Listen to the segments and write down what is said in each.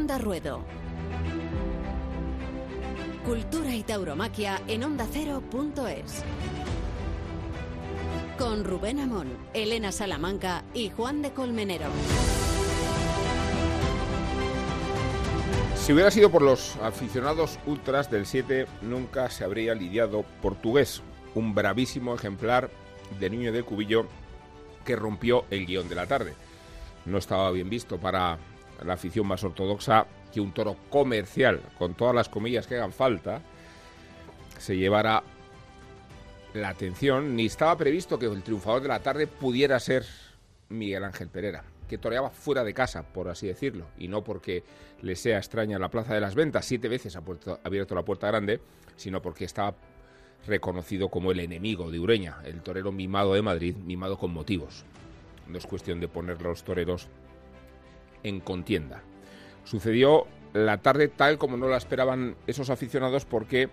Onda Ruedo. Cultura y tauromaquia en ondacero.es. Con Rubén Amón, Elena Salamanca y Juan de Colmenero. Si hubiera sido por los aficionados ultras del 7, nunca se habría lidiado portugués, un bravísimo ejemplar de niño de cubillo que rompió el guion de la tarde. No estaba bien visto para la afición más ortodoxa que un toro comercial, con todas las comillas que hagan falta, se llevara la atención, ni estaba previsto que el triunfador de la tarde pudiera ser Miguel Ángel Pereira, que toreaba fuera de casa, por así decirlo, y no porque le sea extraña la Plaza de las Ventas, siete veces ha abierto la puerta grande, sino porque estaba reconocido como el enemigo de Ureña, el torero mimado de Madrid, mimado con motivos. No es cuestión de poner los toreros en contienda. Sucedió la tarde tal como no la esperaban esos aficionados porque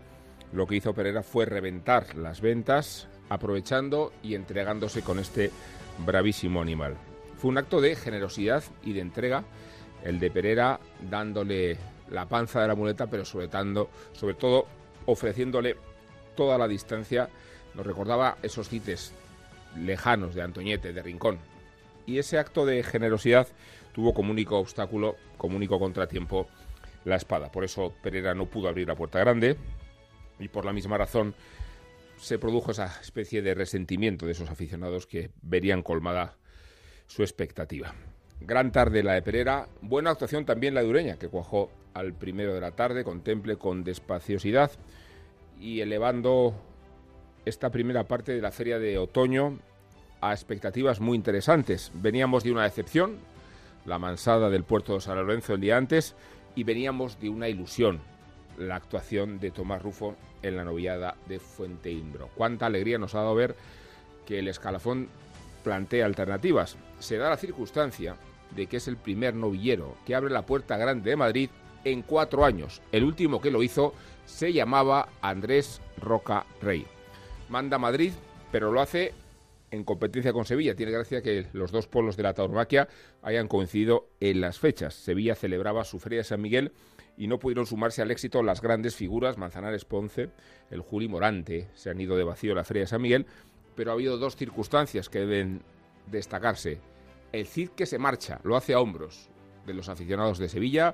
lo que hizo Pereira fue reventar las ventas, aprovechando y entregándose con este bravísimo animal. Fue un acto de generosidad y de entrega, el de Pereira dándole la panza de la muleta, pero sobre, sobre todo ofreciéndole toda la distancia. Nos recordaba esos cites lejanos de Antoñete, de Rincón. Y ese acto de generosidad tuvo como único obstáculo, como único contratiempo, la espada. Por eso Pereira no pudo abrir la puerta grande, y por la misma razón se produjo esa especie de resentimiento de esos aficionados que verían colmada su expectativa. Gran tarde la de Pereira, buena actuación también la de Ureña, que cuajó al primero de la tarde, contemple con despaciosidad y elevando esta primera parte de la feria de otoño a expectativas muy interesantes. Veníamos de una decepción, la mansada del puerto de San Lorenzo el día antes, y veníamos de una ilusión, la actuación de Tomás Rufo en la novillada de Fuente Imbro. Cuánta alegría nos ha dado ver que el escalafón plantea alternativas. Se da la circunstancia de que es el primer novillero que abre la puerta grande de Madrid en cuatro años. El último que lo hizo se llamaba Andrés Roca Rey. Manda Madrid, pero lo hace en competencia con Sevilla. Tiene gracia que los dos polos de la tauromaquia hayan coincidido en las fechas. Sevilla celebraba su Feria de San Miguel y no pudieron sumarse al éxito las grandes figuras, Manzanares Ponce, el Juli Morante, se han ido de vacío la Feria de San Miguel, pero ha habido dos circunstancias que deben destacarse. El Cid que se marcha, lo hace a hombros de los aficionados de Sevilla,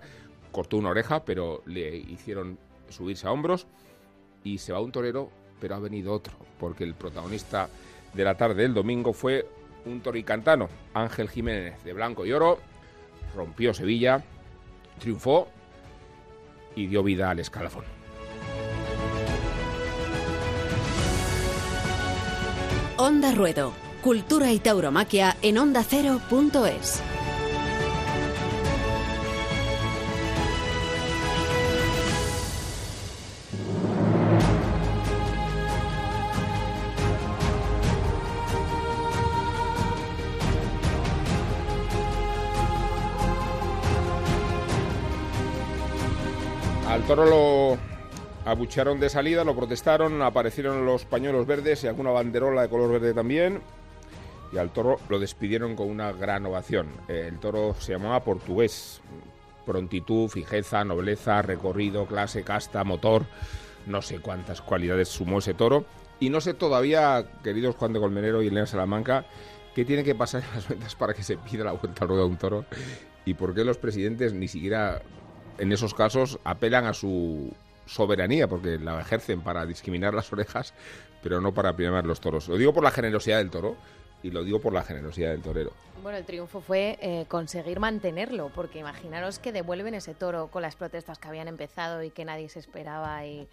cortó una oreja, pero le hicieron subirse a hombros, y se va un torero, pero ha venido otro, porque el protagonista de la tarde del domingo fue un toricantano, Ángel Jiménez, de blanco y oro, rompió Sevilla, triunfó y dio vida al escalafón. Onda Ruedo, Cultura y Tauromaquia en. Al toro lo abuchearon de salida, lo protestaron, aparecieron los pañuelos verdes y alguna banderola de color verde también. Y al toro lo despidieron con una gran ovación. El toro se llamaba portugués. Prontitud, fijeza, nobleza, recorrido, clase, casta, motor. No sé cuántas cualidades sumó ese toro. Y no sé todavía, queridos Juan de Colmenero y Elena Salamanca, qué tiene que pasar en las ventas para que se pida la vuelta al ruedo de un toro y por qué los presidentes ni siquiera en esos casos apelan a su soberanía, porque la ejercen para discriminar las orejas, pero no para primar los toros. Lo digo por la generosidad del toro y lo digo por la generosidad del torero. Bueno, el triunfo fue eh, conseguir mantenerlo, porque imaginaros que devuelven ese toro con las protestas que habían empezado y que nadie se esperaba y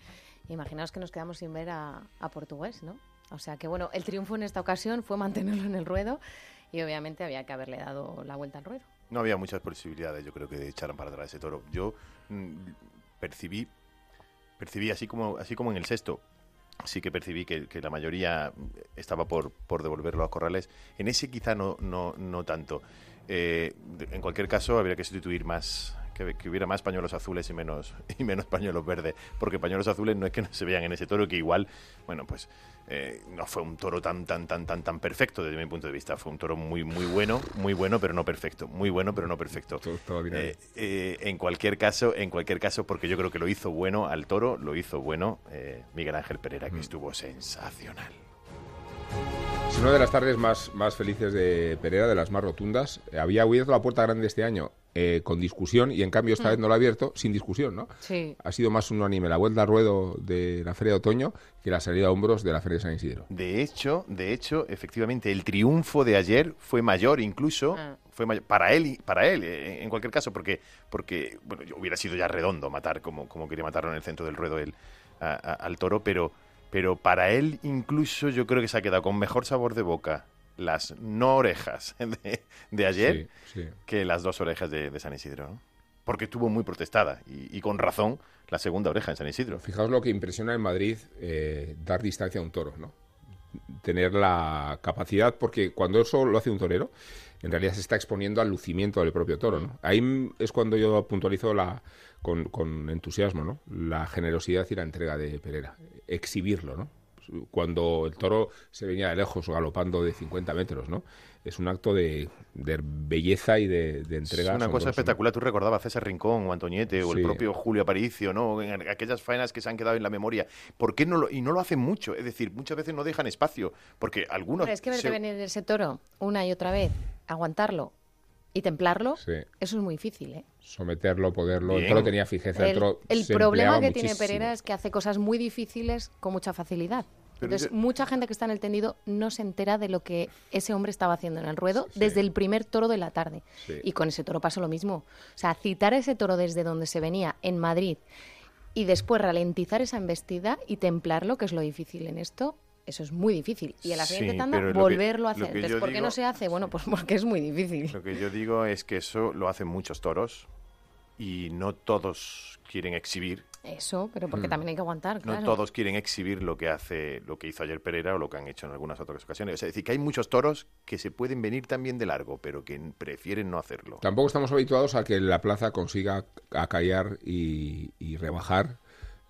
imaginaos que nos quedamos sin ver a, a Portugués, ¿no? O sea que bueno, el triunfo en esta ocasión fue mantenerlo en el ruedo y obviamente había que haberle dado la vuelta al ruedo. No había muchas posibilidades, yo creo, que echaran para atrás ese toro. Yo mm, percibí, percibí así como, así como en el sexto, sí que percibí que, la mayoría estaba por, por, devolverlo a Corrales. En ese quizá no, no, no tanto. Eh, en cualquier caso, habría que sustituir más que, hubiera más pañuelos azules y menos, y menos pañuelos verdes, porque pañuelos azules no es que no se vean en ese toro, que igual, bueno, pues eh, no fue un toro tan, tan, tan, tan, tan perfecto desde mi punto de vista. Fue un toro muy, muy bueno, muy bueno, pero no perfecto. Muy bueno, pero no perfecto. Eh, eh, en cualquier caso, en cualquier caso, porque yo creo que lo hizo bueno al toro, lo hizo bueno Miguel Ángel Pereira, que mm. estuvo sensacional. Es una de las tardes más, más felices de Pereira, de las más rotundas. Había abierto la puerta grande este año eh, con discusión y en cambio esta mm. vez no la ha abierto sin discusión, ¿no? Sí. Ha sido más unánime la vuelta al ruedo de la Feria de Otoño que la salida a hombros de la Feria de San Isidro. De hecho, de hecho, efectivamente, el triunfo de ayer fue mayor incluso, ah. fue mayor, para él, para él, eh, en cualquier caso, porque, porque bueno, hubiera sido ya redondo matar como, como quería matarlo en el centro del ruedo el, al toro, pero, pero para él incluso yo creo que se ha quedado con mejor sabor de boca las no orejas de, ayer que las dos orejas de, San Isidro. Porque estuvo muy protestada y, con razón la segunda oreja en San Isidro. Fijaos lo que impresiona en Madrid eh, dar distancia a un toro, ¿no? Tener la capacidad, porque cuando eso lo hace un torero, en realidad se está exponiendo al lucimiento del propio toro, ¿no? Ahí es cuando yo puntualizo la, con, con entusiasmo, ¿no? La generosidad y la entrega de Pereira. Exhibirlo, ¿no? cuando el toro se venía de lejos galopando de 50 metros, ¿no? Es un acto de, belleza y de, entrega. Es una cosa espectacular. Tú recordabas a César Rincón o Antoñete o el propio Julio Aparicio, ¿no? En aquellas faenas que se han quedado en la memoria. ¿Por qué no lo, y no lo hacen mucho? Es decir, muchas veces no dejan espacio. Porque algunos. Pero es que verte venir ese toro una y otra vez, aguantarlo y templarlo, eso es muy difícil, ¿eh? Someterlo, poderlo. El toro tenía fijeza. El, el problema que tiene Pereira es que hace cosas muy difíciles con mucha facilidad. Entonces, mucha gente que está en el tendido no se entera de lo que ese hombre estaba haciendo en el ruedo desde el primer toro de la tarde. Y con ese toro pasó lo mismo. O sea, citar ese toro desde donde se venía, en Madrid, y después ralentizar esa embestida y templarlo, que es lo difícil en esto, eso es muy difícil. Y en la siguiente tanda volverlo a hacer. Entonces, ¿por qué no se hace? Bueno, pues porque es muy difícil. Lo que yo digo es que eso lo hacen muchos toros y no todos quieren exhibir eso, pero porque mm. también hay que aguantar, No todos quieren exhibir lo que hace, lo que hizo ayer Pereira o lo que han hecho en algunas otras ocasiones. Es decir, que hay muchos toros que se pueden venir también de largo, pero que prefieren no hacerlo. Tampoco estamos habituados a que la plaza consiga acallar y, y rebajar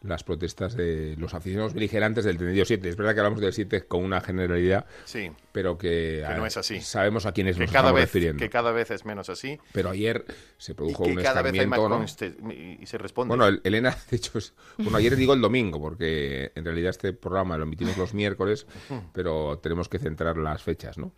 las protestas de los aficionados beligerantes del tendido 7. Es verdad que hablamos del 7 con una generalidad, sí, pero que, no es así. sabemos a quiénes que nos cada estamos vez, refiriendo. Que cada vez es menos así. Pero ayer se produjo un cada vez ¿no? y se responde. Bueno, Elena, de hecho, bueno, ayer digo el domingo, porque en realidad este programa lo emitimos los miércoles, pero tenemos que centrar las fechas, ¿no?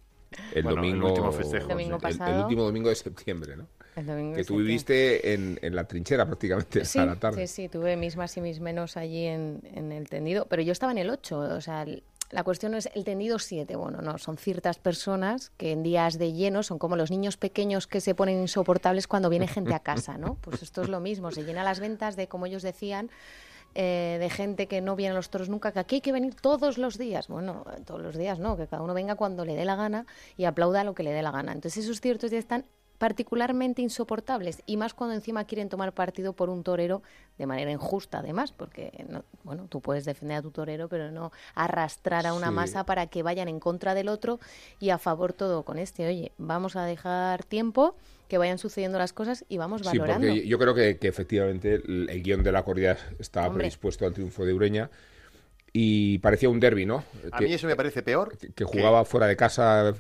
El domingo, el último festejo, el último domingo de septiembre, ¿no? Que tú viviste en, en, la trinchera prácticamente sí, a la tarde. Sí, sí, tuve mis más y mis menos allí en, en el tendido, pero yo estaba en el 8, o sea, la cuestión es el tendido 7, bueno, no, son ciertas personas que en días de lleno son como los niños pequeños que se ponen insoportables cuando viene gente a casa, ¿no? Pues esto es lo mismo, se llena las ventas de, como ellos decían, eh, de gente que no viene a los toros nunca, que aquí hay que venir todos los días. Bueno, todos los días no, que cada uno venga cuando le dé la gana y aplauda lo que le dé la gana. Entonces esos ciertos días están particularmente insoportables y más cuando encima quieren tomar partido por un torero de manera injusta además porque bueno tú puedes defender a tu torero pero no arrastrar a una masa para que vayan en contra del otro y a favor todo con este oye vamos a dejar tiempo que vayan sucediendo las cosas y vamos valorando sí, porque yo creo que, efectivamente el, guion de la corrida estaba predispuesto al triunfo de Ureña y parecía un derby, ¿no? A mí eso me parece peor. Que, jugaba fuera de casa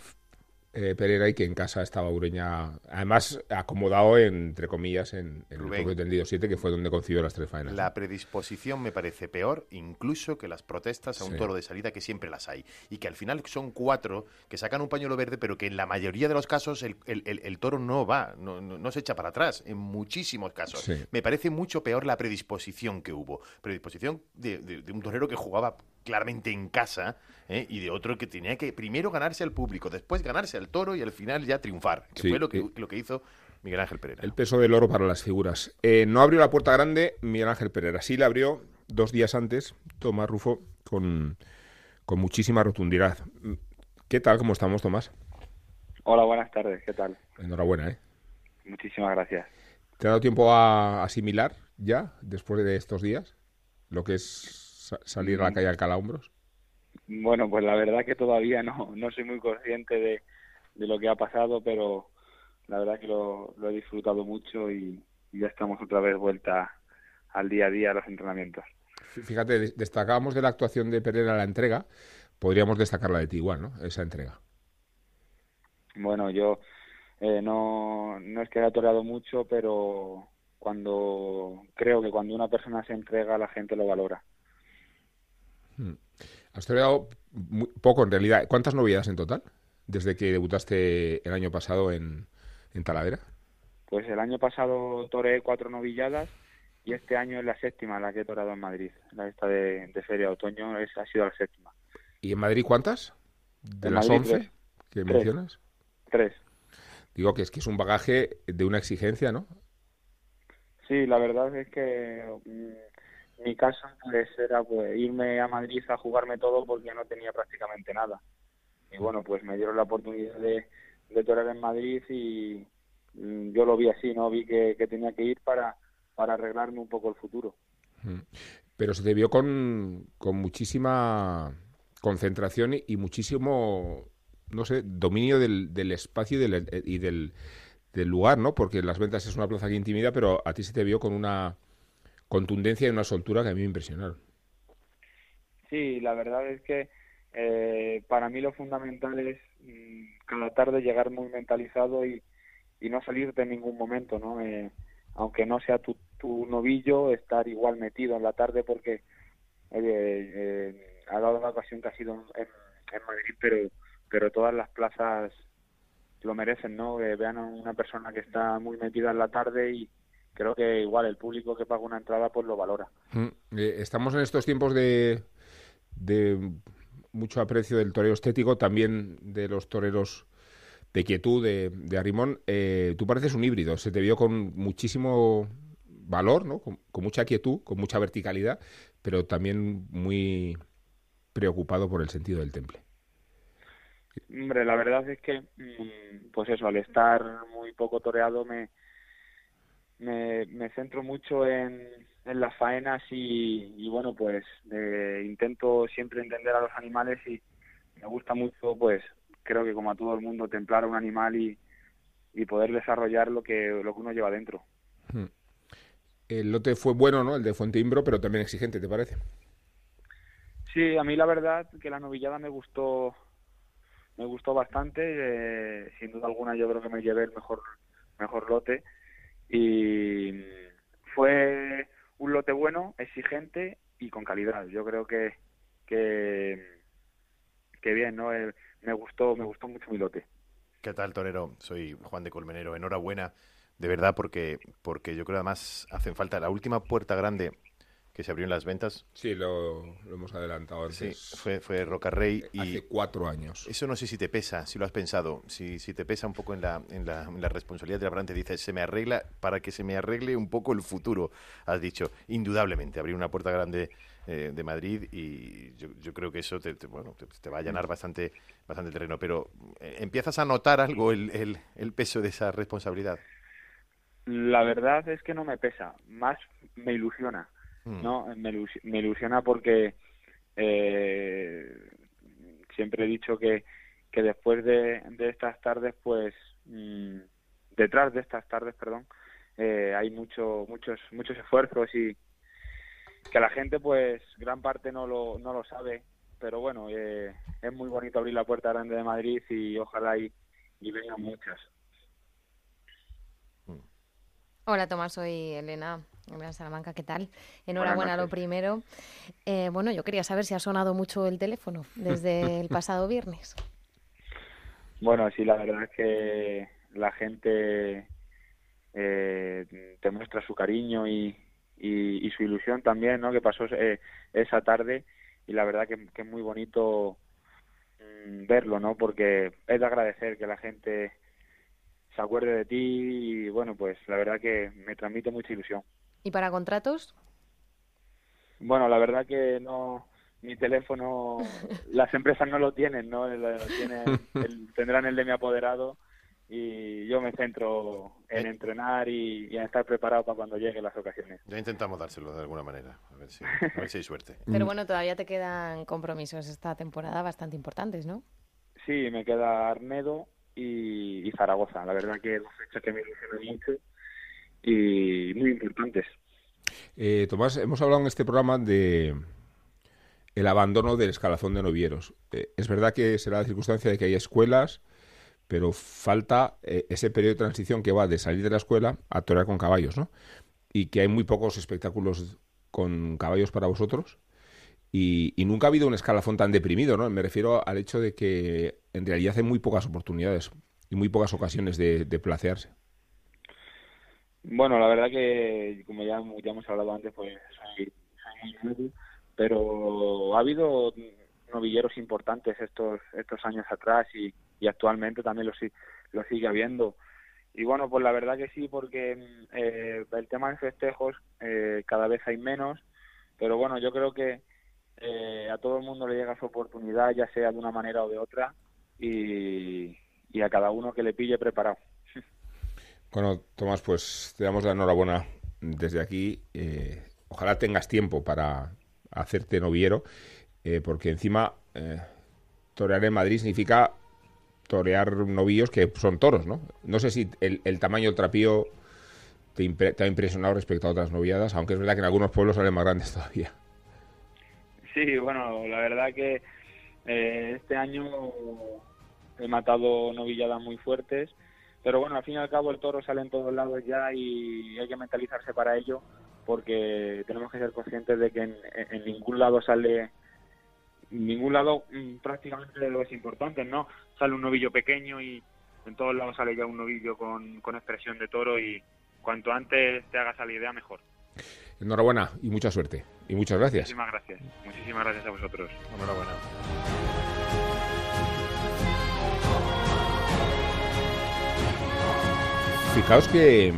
eh, Pereira y que en casa estaba Ureña, además acomodado entre comillas en, el propio tendido 7, que fue donde concibió las tres faenas. La predisposición me parece peor incluso que las protestas a un toro de salida que siempre las hay. Y que al final son cuatro que sacan un pañuelo verde, pero que en la mayoría de los casos el, el, toro no va, no, no, se echa para atrás, en muchísimos casos. Me parece mucho peor la predisposición que hubo. Predisposición de, de un torero que jugaba claramente en casa ¿eh? y de otro que tenía que primero ganarse al público, después ganarse al toro y al final ya triunfar, que fue lo que, lo que hizo Miguel Ángel Pereira. El peso del oro para las figuras. Eh, no abrió la puerta grande Miguel Ángel Pereira, sí la abrió dos días antes Tomás Rufo con, con muchísima rotundidad. ¿Qué tal? ¿Cómo estamos, Tomás? Hola, buenas tardes. ¿Qué tal? Enhorabuena, ¿eh? Muchísimas gracias. ¿Te ha dado tiempo a asimilar ya, después de estos días, lo que es salir a la calle al calambros? Bueno, pues la verdad que todavía no, no soy muy consciente de, de lo que ha pasado, pero la verdad que lo, he disfrutado mucho y, ya estamos otra vez vuelta al día a día a los entrenamientos. Fíjate, destacábamos de la actuación de Pereira la entrega, podríamos destacarla de ti igual, ¿no? Esa entrega. Bueno, yo eh, no, no es que haya toreado mucho, pero cuando creo que cuando una persona se entrega, la gente lo valora. Hmm. Has toreado poco en realidad. ¿Cuántas novedades en total desde que debutaste el año pasado en, en Talavera? Pues el año pasado toreé cuatro novilladas y este año es la séptima la que he torado en Madrid. La esta de, Feria de Otoño es, ha sido la séptima. ¿Y en Madrid cuántas? ¿De las once que mencionas? Tres. Digo que es que es un bagaje de una exigencia, ¿no? Sí, la verdad es que mm, mi caso pues era pues irme a Madrid a jugarme todo porque no tenía prácticamente nada. Y bueno, pues me dieron la oportunidad de, de en Madrid y mm, yo lo vi así, ¿no? Vi que, tenía que ir para, arreglarme un poco el futuro. Mm. Pero se te vio con, con muchísima concentración y, muchísimo, no sé, dominio del, del espacio y del, y del lugar, ¿no? Porque las ventas es una plaza que intimida, pero a ti se te vio con una contundencia y una soltura que a mí me impresionaron. Sí, la verdad es que eh, para mí lo fundamental es mm, cada tarde llegar muy mentalizado y, y no salirte en ningún momento, ¿no? Eh, aunque no sea tu, tu novillo, estar igual metido en la tarde porque eh, ha dado la ocasión que ha sido en, Madrid, pero, pero todas las plazas lo merecen, ¿no? Vean a una persona que está muy metida en la tarde y creo que igual el público que paga una entrada pues lo valora. Mm, eh, estamos en estos tiempos de, de mucho aprecio del torero estético, también de los toreros de quietud de, de Arrimón. Eh, tú pareces un híbrido, se te vio con muchísimo valor, ¿no? Con, con, mucha quietud, con mucha verticalidad, pero también muy preocupado por el sentido del temple. Hombre, la verdad es que, mm, pues eso, al estar muy poco toreado me, me, centro mucho en, en las faenas y, bueno, pues intento siempre entender a los animales y me gusta mucho, pues creo que como a todo el mundo, templar a un animal y, y poder desarrollar lo que, lo que uno lleva dentro. Hmm. El lote fue bueno, ¿no? El de Fuente Imbro, pero también exigente, ¿te parece? Sí, a mí la verdad que la novillada me gustó me gustó bastante, eh, sin duda alguna yo creo que me llevé el mejor, mejor lote y fue un lote bueno, exigente y con calidad. Yo creo que, que, que bien, ¿no? Eh, me gustó, me gustó mucho mi lote. ¿Qué tal, Torero? Soy Juan de Colmenero. Enhorabuena, de verdad, porque, porque yo creo además hacen falta. La última puerta grande que se abrió en las ventas. Sí, lo, hemos adelantado antes. Sí, fue, fue Rocarrey. Y Hace cuatro años. Eso no sé si te pesa, si lo has pensado, si, si te pesa un poco en la, en la, la responsabilidad de la brante. Dices, se me arregla para que se me arregle un poco el futuro, has dicho. Indudablemente, abrir una puerta grande eh, de Madrid y yo, yo, creo que eso te, bueno, te, va a llenar bastante, bastante terreno. Pero, eh, ¿empiezas a notar algo el, el, el peso de esa responsabilidad? La verdad es que no me pesa, más me ilusiona Mm. ¿no? Me, me, ilusiona porque eh, siempre he dicho que, que después de, de estas tardes, pues, mm, detrás de estas tardes, perdón, eh, hay mucho, muchos, muchos esfuerzos y que la gente, pues, gran parte no lo, no lo sabe, pero bueno, eh, es muy bonito abrir la puerta grande de Madrid y ojalá y, y vengan muchas. Hola Tomás, soy Elena. Elena Salamanca, ¿qué tal? Enhorabuena lo primero. Eh, bueno, yo quería saber si ha sonado mucho el teléfono desde el pasado viernes. Bueno, sí, la verdad es que la gente eh, te muestra su cariño y, y, su ilusión también, ¿no? Que pasó eh, esa tarde y la verdad que, que es muy bonito mm, verlo, ¿no? Porque es de agradecer que la gente se acuerde de ti y bueno, pues la verdad que me transmite mucha ilusión. ¿Y para contratos? Bueno, la verdad que no, mi teléfono, las empresas no lo tienen, ¿no? tendrán el de mi apoderado y yo me centro en eh. entrenar y, en estar preparado para cuando lleguen las ocasiones. Ya intentamos dárselo de alguna manera, a ver si, a ver si hay suerte. Pero bueno, todavía te quedan compromisos esta temporada bastante importantes, ¿no? Sí, me queda Arnedo, y, Zaragoza. La verdad que es una fecha que me ilusiona mucho y muy importantes. Eh, Tomás, hemos hablado en este programa de el abandono del escalafón de novieros. Eh, es verdad que será la circunstancia de que hay escuelas, pero falta eh, ese periodo de transición que va de salir de la escuela a torear con caballos, ¿no? Y que hay muy pocos espectáculos con caballos para vosotros. Y, nunca ha habido un escalafón tan deprimido, ¿no? Me refiero al hecho de que en realidad hay muy pocas oportunidades y muy pocas ocasiones de, de placearse. Bueno, la verdad que, como ya, ya hemos hablado antes, pues soy, muy pero ha habido novilleros importantes estos estos años atrás y, y actualmente también lo, lo sigue habiendo. Y bueno, pues la verdad que sí, porque eh, el tema de festejos eh, cada vez hay menos, pero bueno, yo creo que eh, a todo el mundo le llega su oportunidad, ya sea de una manera o de otra, y, y a cada uno que le pille preparado. Bueno, Tomás, pues te damos la enhorabuena desde aquí. ojalá tengas tiempo para hacerte noviero, porque encima torear en Madrid significa torear novillos que son toros, ¿no? No sé si el, tamaño del trapío te, ha impresionado respecto a otras noviadas, aunque es verdad que en algunos pueblos salen más grandes todavía. Sí, bueno, la verdad que eh, este año he matado novilladas muy fuertes, pero bueno, al fin y al cabo el toro sale en todos lados ya y hay que mentalizarse para ello porque tenemos que ser conscientes de que en ningún lado sale ningún lado mm, prácticamente de lo es importante, ¿no? Sale un novillo pequeño y en todos lados sale ya un novillo con, con expresión de toro y cuanto antes te hagas la idea, mejor. Enhorabuena y mucha suerte. Y muchas gracias. Muchísimas gracias. Muchísimas gracias a vosotros. Enhorabuena. Fijaos que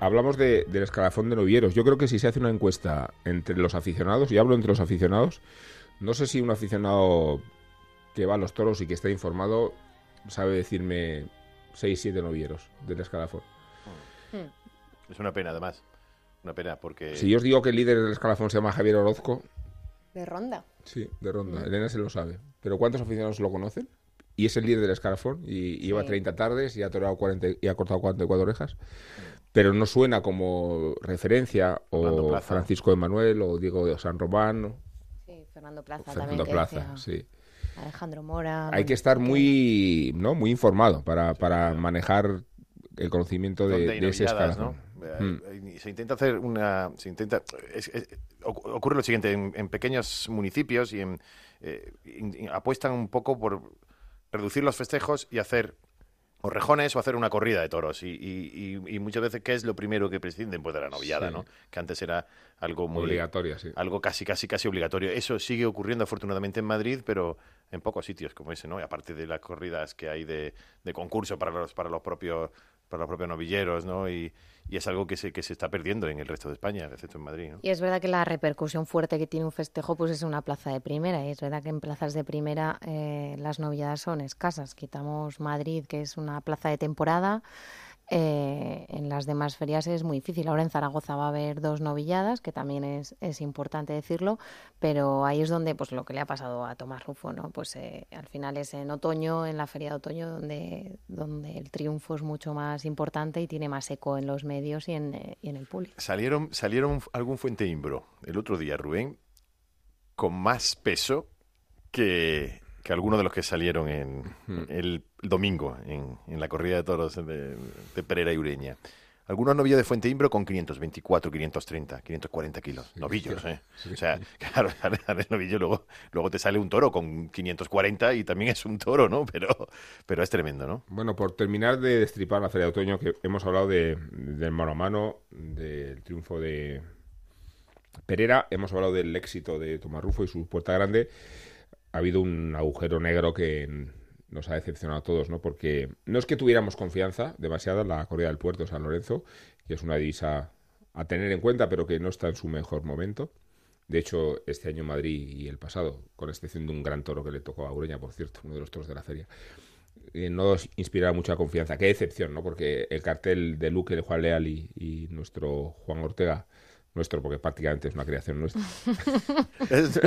hablamos de, del escalafón de novieros. Yo creo que si se hace una encuesta entre los aficionados, y hablo entre los aficionados, no sé si un aficionado que va a los toros y que está informado sabe decirme 6, 7 novieros del escalafón. Hmm. Es una pena, además. Una pena, porque... Si yo os digo que el líder del escalafón se llama Javier Orozco... ¿De Ronda? Sí, de Ronda. Hmm. Elena se lo sabe. ¿Pero cuántos aficionados lo conocen? Y es el líder del escalafón y, lleva 30 tardes y ha, 40, y ha cortado 44 orejas. Pero no suena como referencia o Francisco de Manuel o Diego de San Román Fernando Plaza Fernando Plaza, sí. Alejandro Mora. Hay que estar muy, ¿no? muy informado para, para manejar el conocimiento de, ese escalafón. Mm. Se intenta hacer una... Se intenta, ocurre lo siguiente, en, pequeños municipios y en, eh, apuestan un poco por reducir los festejos y hacer o rejones o hacer una corrida de toros. Y, y, muchas veces, ¿qué es lo primero que prescinden? Pues de la noviada, ¿no? Que antes era algo muy... Obligatorio, sí. Algo casi, casi, casi obligatorio. Eso sigue ocurriendo afortunadamente en Madrid, pero en pocos sitios como ese, ¿no? Y aparte de las corridas que hay de, de concurso para los, para los propios para los propios novilleros, ¿no? Y, es algo que se, que se está perdiendo en el resto de España, excepto en Madrid. ¿no? Y es verdad que la repercusión fuerte que tiene un festejo pues es una plaza de primera. Y es verdad que en plazas de primera eh, las novilladas son escasas. Quitamos Madrid, que es una plaza de temporada. Eh, en las demás ferias es muy difícil. Ahora en Zaragoza va a haber dos novilladas, que también es, es importante decirlo, pero ahí es donde pues lo que le ha pasado a Tomás Rufo, ¿no? Pues eh, al final es en otoño, en la feria de otoño, donde, donde el triunfo es mucho más importante y tiene más eco en los medios y en, eh, en el público. Salieron, salieron algún Fuente Imbro el otro día, Rubén, con más peso que que algunos de los que salieron en el domingo en, la corrida de toros de, de Pereira y Ureña. Algunos novillos de Fuente Imbro con 524, 530, 540 kilos. Novillos, ¿eh? O sea, claro, el novillo, luego, luego te sale un toro con 540 y también es un toro, ¿no? Pero, pero es tremendo, ¿no? Bueno, por terminar de destripar la Feria de Otoño, que hemos hablado de, del mano a mano, del triunfo de Pereira, hemos hablado del éxito de Tomás Rufo y su puerta grande ha habido un agujero negro que nos ha decepcionado a todos, ¿no? Porque no es que tuviéramos confianza demasiada en la corrida del puerto San Lorenzo, que es una divisa a tener en cuenta, pero que no está en su mejor momento. De hecho, este año Madrid y el pasado, con excepción de un gran toro que le tocó a Ureña, por cierto, uno de los toros de la feria, eh, no inspiraba mucha confianza. Qué decepción, ¿no? Porque el cartel de Luque, de Juan Leal y nuestro Juan Ortega nuestro, porque prácticamente es una creación nuestra.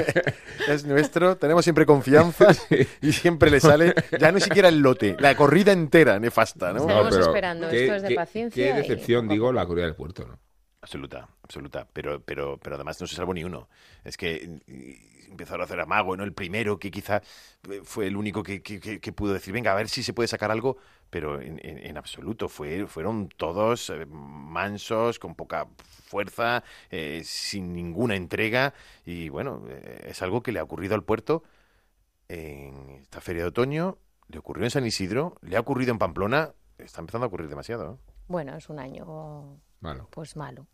es, nuestro, tenemos siempre confianza y siempre le sale, ya no siquiera el lote, la corrida entera nefasta, ¿no? Estamos esperando, esto es de paciencia. Qué decepción, digo, la corrida del puerto, ¿no? Absoluta, absoluta. Pero, pero, pero además no se salvó ni uno. Es que empezaron a hacer amago, ¿no? El primero que quizá fue el único que, que, pudo decir, venga, a ver si se puede sacar algo, pero en, en, absoluto. Fue, fueron todos eh, mansos, con poca fuerza, eh, sin ninguna entrega. Y bueno, eh, es algo que le ha ocurrido al puerto en esta feria de otoño, le ocurrió en San Isidro, le ha ocurrido en Pamplona, está empezando a ocurrir demasiado. Bueno, es un año malo. pues malo.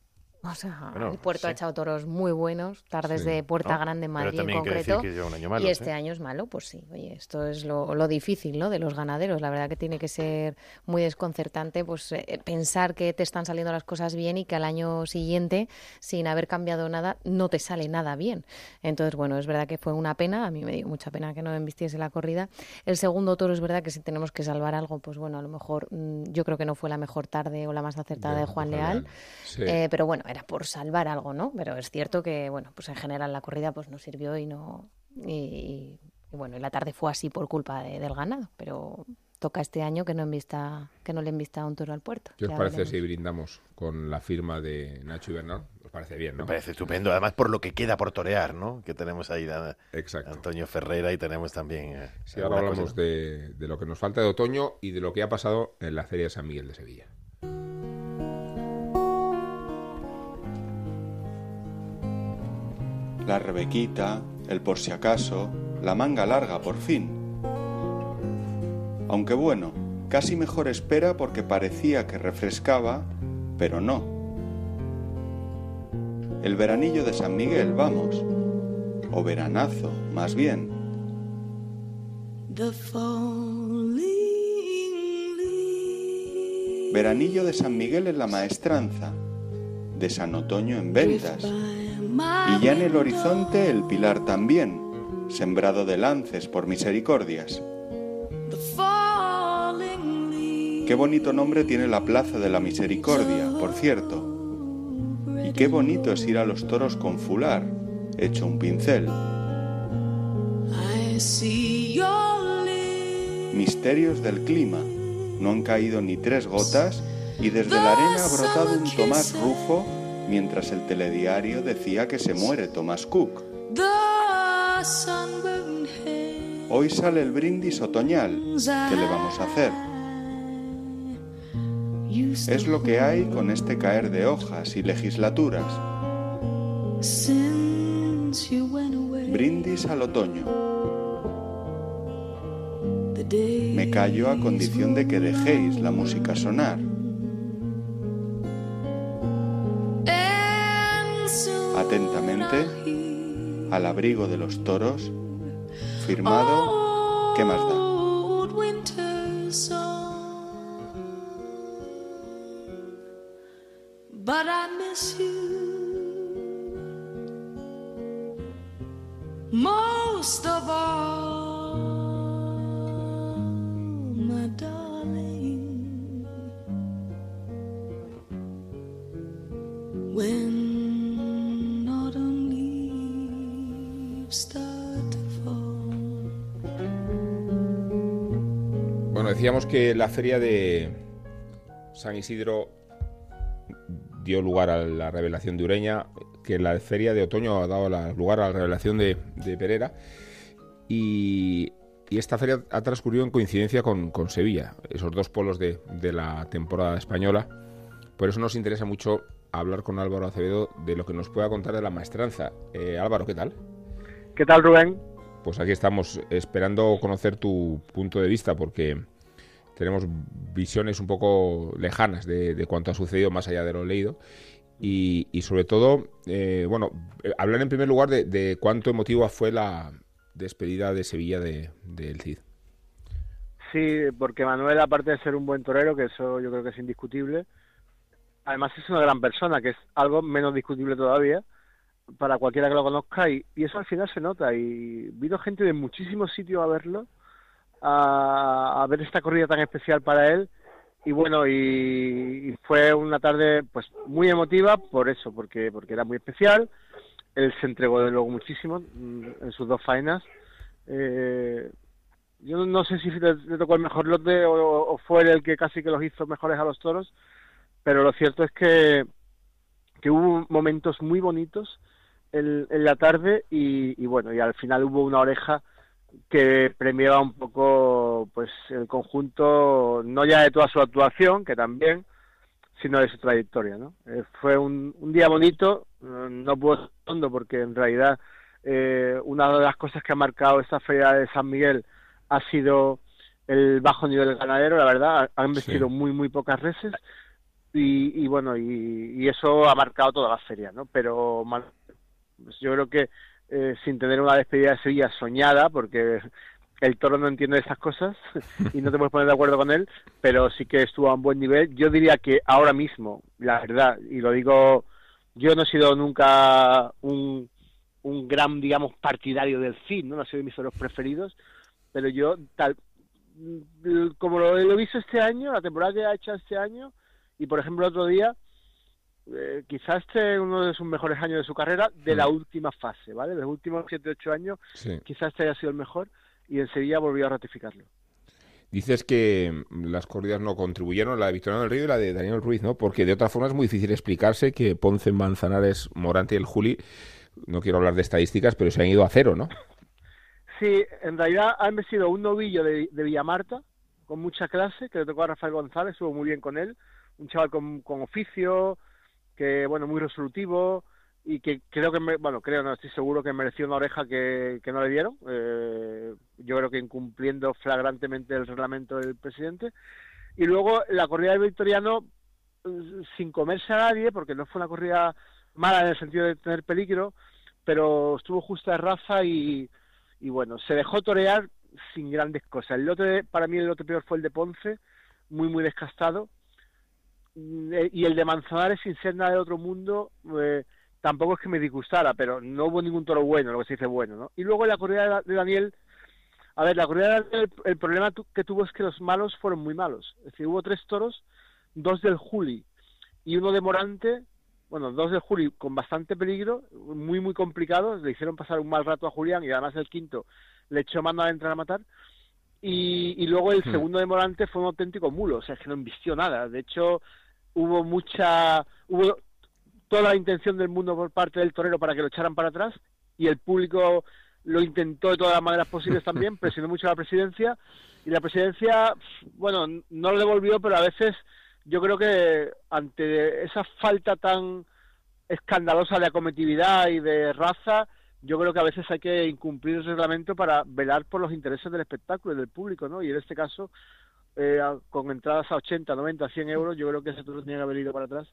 O sea, el puerto ha echado toros muy buenos, tardes de Puerta Grande en Madrid en concreto. y este año es malo, pues sí. Oye, esto es lo, lo, difícil, ¿no? De los ganaderos. La verdad que tiene que ser muy desconcertante, pues eh, pensar que te están saliendo las cosas bien y que al año siguiente, sin haber cambiado nada, no te sale nada bien. Entonces, bueno, es verdad que fue una pena. A mí me dio mucha pena que no embistiese la corrida. El segundo toro es verdad que si tenemos que salvar algo, pues bueno, a lo mejor mm, yo creo que no fue la mejor tarde o la más acertada de, Juan Leal. Eh, pero bueno, era por salvar algo, ¿no? Pero es cierto que, bueno, pues en general la corrida pues no sirvió y no... Y, bueno, y la tarde fue así por culpa del ganado, pero toca este año que no vista que no le envista un toro al puerto. ¿Qué os parece si brindamos con la firma de Nacho y Bernal? ¿Os parece bien, no? Me parece estupendo, además por lo que queda por torear, ¿no? Que tenemos ahí a, Antonio Ferreira y tenemos también... Eh, sí, ahora hablamos de, de lo que nos falta de otoño y de lo que ha pasado en la Feria de San Miguel de Sevilla. La rebequita, el por si acaso, la manga larga por fin. Aunque bueno, casi mejor espera porque parecía que refrescaba, pero no. El veranillo de San Miguel, vamos. O veranazo, más bien. Veranillo de San Miguel en la maestranza, de San Otoño en ventas y ya en el horizonte el pilar también, sembrado de lances por misericordias. Qué bonito nombre tiene la Plaza de la Misericordia, por cierto. Y qué bonito es ir a los toros con fular, hecho un pincel. Misterios del clima. No han caído ni tres gotas y desde la arena ha brotado un Tomás Rufo mientras el telediario decía que se muere Thomas Cook. Hoy sale el brindis otoñal. ¿Qué le vamos a hacer? Es lo que hay con este caer de hojas y legislaturas. Brindis al otoño. Me callo a condición de que dejéis la música sonar. Atentamente, al abrigo de los toros, firmado, ¿qué más da? Decíamos que la feria de San Isidro dio lugar a la revelación de Ureña, que la feria de otoño ha dado lugar a la revelación de, Perera, y, esta feria ha transcurrido en coincidencia con, Sevilla, esos dos polos de, la temporada española. Por eso nos interesa mucho hablar con Álvaro Acevedo de lo que nos pueda contar de la maestranza. Eh, Álvaro, ¿qué tal? ¿Qué tal, Rubén? Pues aquí estamos esperando conocer tu punto de vista, porque tenemos visiones un poco lejanas de, cuánto ha sucedido más allá de lo leído. Y, sobre todo, eh, bueno, eh, hablar en primer lugar de, cuánto emotiva fue la despedida de Sevilla del de, Cid. Sí, porque Manuel, aparte de ser un buen torero, que eso yo creo que es indiscutible, además es una gran persona, que es algo menos discutible todavía para cualquiera que lo conozca, y eso al final se nota. Y vino gente de muchísimos sitios a verlo a, ver esta corrida tan especial para él y bueno, y, fue una tarde pues muy emotiva por eso, porque, porque era muy especial. Él se entregó de luego muchísimo mm, en sus dos faenas. Eh, yo no sé si le, tocó el mejor lote o, fue el que casi que los hizo mejores a los toros, pero lo cierto es que, que hubo momentos muy bonitos en, la tarde y, y, bueno, y al final hubo una oreja que premiaba un poco pues el conjunto no ya de toda su actuación que también sino de su trayectoria no eh, fue un, un, día bonito no puedo fondo porque en realidad eh, una de las cosas que ha marcado esta feria de San Miguel ha sido el bajo nivel ganadero la verdad han vestido muy muy pocas reses y, y bueno y, y, eso ha marcado toda la feria no pero pues yo creo que eh, sin tener una despedida de Sevilla soñada, porque el toro no entiende esas cosas y no te puedes poner de acuerdo con él, pero sí que estuvo a un buen nivel. Yo diría que ahora mismo, la verdad, y lo digo, yo no he sido nunca un, un gran, digamos, partidario del fin, ¿no? no ha sido de mis toros preferidos, pero yo, tal como lo, he visto este año, la temporada que ha hecho este año, y por ejemplo otro día, eh, quizás este uno de sus mejores años de su carrera, de la mm. última fase, ¿vale? De los últimos 7-8 años, quizás este haya sido el mejor y en Sevilla volvió a ratificarlo. Dices que mm, las corridas no contribuyeron, la de Victoriano del Río y la de Daniel Ruiz, ¿no? Porque de otra forma es muy difícil explicarse que Ponce, Manzanares, Morante y el Juli, no quiero hablar de estadísticas, pero se han ido a cero, ¿no? Sí, en realidad han sido un novillo de, de Villamarta, con mucha clase, que le tocó a Rafael González, estuvo muy bien con él, un chaval con, con oficio, que bueno, muy resolutivo y que creo que, bueno, creo, no estoy seguro que mereció una oreja que, que no le dieron. Eh, yo creo que incumpliendo flagrantemente el reglamento del presidente. Y luego la corrida del Victoriano, sin comerse a nadie, porque no fue una corrida mala en el sentido de tener peligro, pero estuvo justa de raza y, y bueno, se dejó torear sin grandes cosas. El lote, para mí el lote peor fue el de Ponce, muy, muy descastado eh, y el de Manzanares sin ser nada de otro mundo eh, tampoco es que me disgustara pero no hubo ningún toro bueno lo que se dice bueno no y luego la corrida de Daniel a ver la corrida de Daniel el, problema que tuvo es que los malos fueron muy malos es decir hubo tres toros dos del Juli y uno de Morante bueno dos del Juli con bastante peligro muy muy complicados le hicieron pasar un mal rato a Julián y además el quinto le echó mano a entrar a matar y, y luego el hmm. segundo de Morante fue un auténtico mulo, o sea, que no invistió nada. De hecho, hubo mucha, hubo toda la intención del mundo por parte del torero para que lo echaran para atrás y el público lo intentó de todas las maneras posibles también, presionó mucho a la presidencia y la presidencia, bueno, no lo devolvió, pero a veces yo creo que ante esa falta tan escandalosa de acometividad y de raza, yo creo que a veces hay que incumplir el reglamento para velar por los intereses del espectáculo y del público, ¿no? Y en este caso, eh, con entradas a 80, 90, 100 euros, yo creo que ese toro tenía que haber ido para atrás.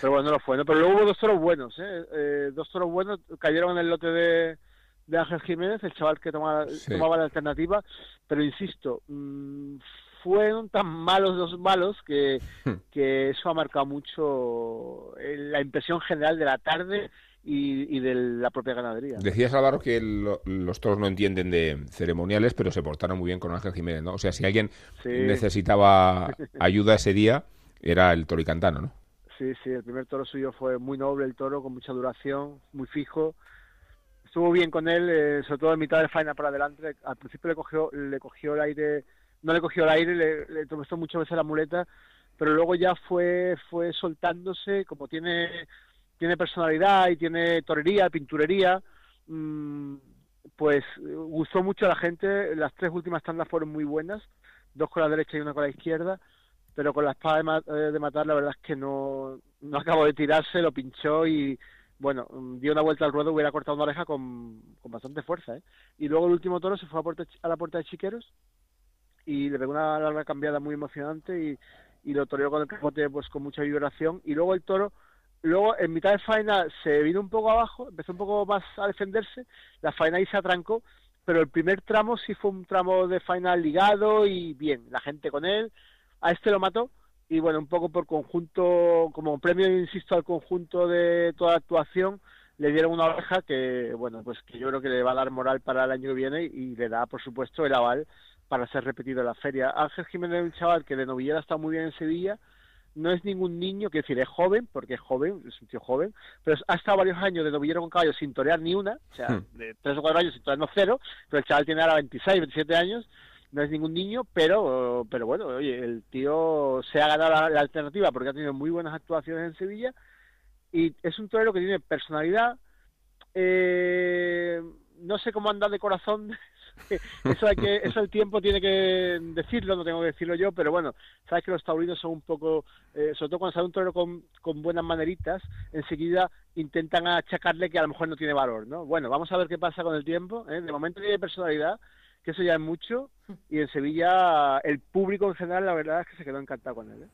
Pero bueno, no lo fue. ¿no? Pero luego hubo dos toros buenos, ¿eh? ¿eh? dos toros buenos cayeron en el lote de, de Ángel Jiménez, el chaval que tomaba, tomaba la alternativa. Pero insisto, mmm, fueron tan malos los malos que, que eso ha marcado mucho eh, la impresión general de la tarde y, de la propia ganadería. Decías, Álvaro, que los toros no entienden de ceremoniales, pero se portaron muy bien con Ángel Jiménez, ¿no? O sea, si alguien necesitaba ayuda ese día, era el toricantano, ¿no? Sí, sí, el primer toro suyo fue muy noble, el toro, con mucha duración, muy fijo. Estuvo bien con él, eh, sobre todo en mitad de faena para adelante. Al principio le cogió, le cogió el aire, no le cogió el aire, le, le tomó mucho veces la muleta, pero luego ya fue, fue soltándose, como tiene tiene personalidad y tiene torería, pinturería, mm, pues gustó mucho a la gente. Las tres últimas tandas fueron muy buenas, dos con la derecha y una con la izquierda, pero con la espada de, eh, matar la verdad es que no, no acabó de tirarse, lo pinchó y bueno, mm, dio una vuelta al ruedo, hubiera cortado una oreja con, con bastante fuerza. ¿eh? Y luego el último toro se fue a, a la puerta de Chiqueros y le pegó una larga cambiada muy emocionante y, y lo toreó con el capote pues con mucha vibración. Y luego el toro Luego, en mitad de faena se vino un poco abajo, empezó un poco más a defenderse, la faena ahí se atrancó, pero el primer tramo sí fue un tramo de faena ligado y bien, la gente con él, a este lo mató, y bueno, un poco por conjunto, como premio, insisto, al conjunto de toda la actuación, le dieron una oreja que, bueno, pues que yo creo que le va a dar moral para el año que viene y le da, por supuesto, el aval para ser repetido en la feria. Ángel Jiménez un chaval que de novillera está muy bien en Sevilla, no es ningún niño, quiero decir, es joven, porque es joven, es un tío joven, pero ha estado varios años de novillero con caballo sin torear ni una, o sea, Hmm. de tres o cuatro años sin torear no cero, pero el chaval tiene ahora 26, 27 años, no es ningún niño, pero pero bueno, oye, el tío se ha ganado la, la alternativa porque ha tenido muy buenas actuaciones en Sevilla y es un torero que tiene personalidad, eh, no sé cómo anda de corazón, eso hay que eso el tiempo tiene que decirlo no tengo que decirlo yo pero bueno sabes que los taurinos son un poco eh, sobre todo cuando sale un torero con, con buenas maneritas enseguida intentan achacarle que a lo mejor no tiene valor no bueno vamos a ver qué pasa con el tiempo ¿eh? de momento tiene personalidad que eso ya es mucho y en Sevilla el público en general la verdad es que se quedó encantado con él ¿eh?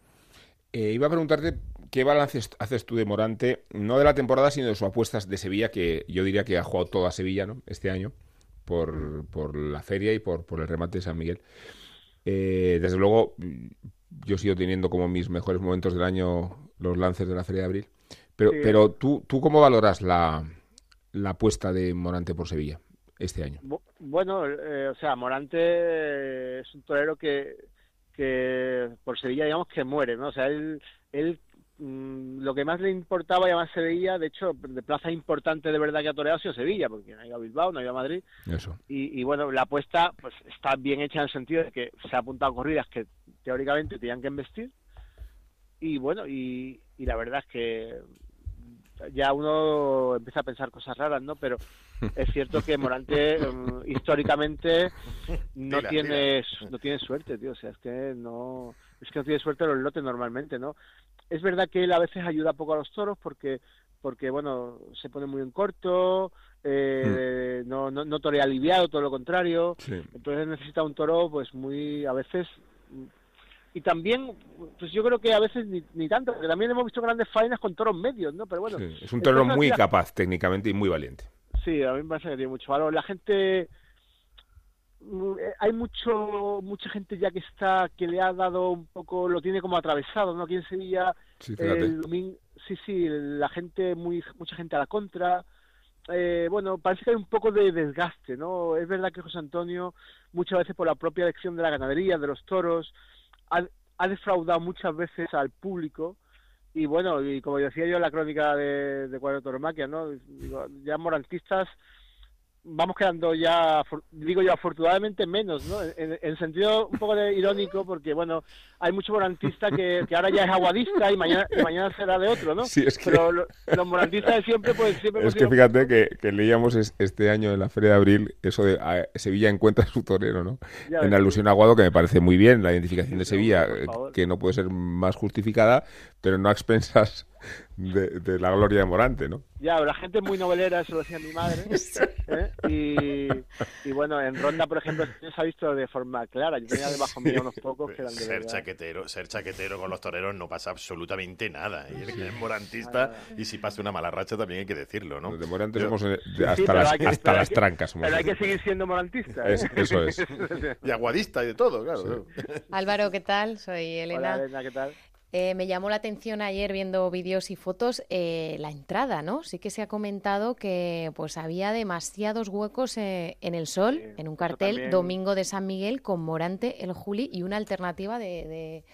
Eh, iba a preguntarte qué balance haces tú de Morante, no de la temporada, sino de sus apuestas de Sevilla, que yo diría que ha jugado toda Sevilla ¿no? este año, por, por la feria y por, por el remate de San Miguel. Eh, desde luego, yo sigo teniendo como mis mejores momentos del año los lances de la feria de abril. Pero, Sí. pero tú, ¿tú cómo valoras la, la apuesta de Morante por Sevilla este año? Bu- Bueno, eh, o sea, Morante es un torero que, que por Sevilla digamos que muere, ¿no? O sea, él, él mm, lo que más le importaba y además se veía, de hecho, de plaza importante de verdad que ha toreado ha sido Sevilla, porque no ha ido a Bilbao, no ha ido a Madrid, Eso. y, y bueno, la apuesta pues está bien hecha en el sentido de que se ha apuntado a corridas que teóricamente tenían que investir, y bueno, y, y la verdad es que ya uno empieza a pensar cosas raras, ¿no? Pero es cierto que Morante mm, históricamente no Tira, tiene no tiene suerte, tío, o sea, es que no es que no tiene suerte los lotes normalmente, ¿no? Es verdad que él a veces ayuda poco a los toros porque porque bueno, se pone muy en corto, eh, no, no, no torea aliviado, todo lo contrario, Sí. entonces necesita un toro pues muy a veces y también pues yo creo que a veces ni, ni tanto porque también hemos visto grandes faenas con toros medios no pero bueno Sí, Es un entonces, muy capaz técnicamente y muy valiente. sí a mí me parece que tiene mucho valor la gente mm, hay mucho mucha gente ya que está que le ha dado un poco lo tiene como atravesado no aquí en Sevilla Sí, el domingo sí sí la gente muy mucha gente a la contra eh, bueno, parece que hay un poco de desgaste, ¿no? Es verdad que José Antonio, muchas veces por la propia elección de la ganadería, de los toros, ha, ha defraudado muchas veces al público. Y bueno, y como decía yo en la crónica de, de Cuadro Toromaquia, ¿no? Digo, ya morantistas vamos quedando ya, digo yo, afortunadamente menos, ¿no? En, en sentido un poco de irónico, porque bueno, hay mucho morantista que, que ahora ya es aguadista y mañana, y mañana será de otro, ¿no? Sí, es que- Pero lo- los morantistas de siempre, pues siempre Es que fíjate que, que leíamos es- este año en la Feria de Abril eso de ah, Sevilla encuentra su torero, ¿no? Ya En ves. alusión a Aguado, que me parece muy bien la identificación de Sevilla, eh, que no puede ser más justificada, pero no a expensas de, de la gloria de Morante, ¿no? Ya, la gente es muy novelera, eso lo decía mi madre. ¿eh? Y, y bueno, en Ronda, por ejemplo, se ha visto de forma clara. Yo tenía debajo mío unos pocos que eran de ser verdad. chaquetero, ser chaquetero con los toreros no pasa absolutamente nada. Y el que es morantista, y si pasa una mala racha también hay que decirlo, ¿no? Los de Morante Yo- somos eh, de- Sí, hasta pero las, hay que- hasta las que- trancas. somos Pero hay que seguir siendo morantista. ¿eh? Es- eso es. Y aguadista y de todo, claro. Álvaro, ¿qué tal? Soy Hola, Elena. Elena, ¿qué tal? Eh, me llamó la atención ayer viendo vídeos y fotos eh, la entrada, ¿no? Sí que se ha comentado que pues había demasiados huecos eh, en el sol, Sí, en un cartel también. Domingo de San Miguel con Morante, el Juli y una alternativa de, de-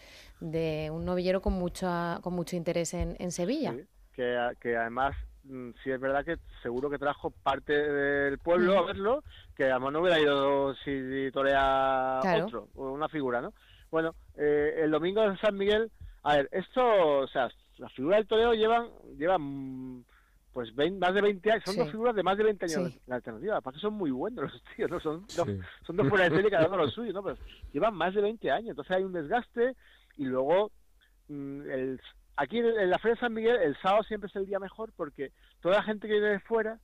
de un novillero con mucha, con mucho interés en, en Sevilla. Sí, que, que además, mm, sí es verdad que seguro que trajo parte del pueblo a verlo, que además no hubiera ido si torea Claro. otro, o una figura, ¿no? Bueno, eh, el domingo de San Miguel, a ver, esto, o sea, las figuras del toreo llevan, llevan pues 20 más de 20 años, son Sí. dos figuras de más de 20 años Sí. la alternativa, para que son muy buenos los tíos, ¿no? Son dos, son dos fuera de serie cada uno lo suyo, ¿no? Pero llevan más de 20 años, entonces hay un desgaste y luego mm, el, aquí en, en la Feria de San Miguel el sábado siempre es el día mejor porque toda la gente que viene de fuera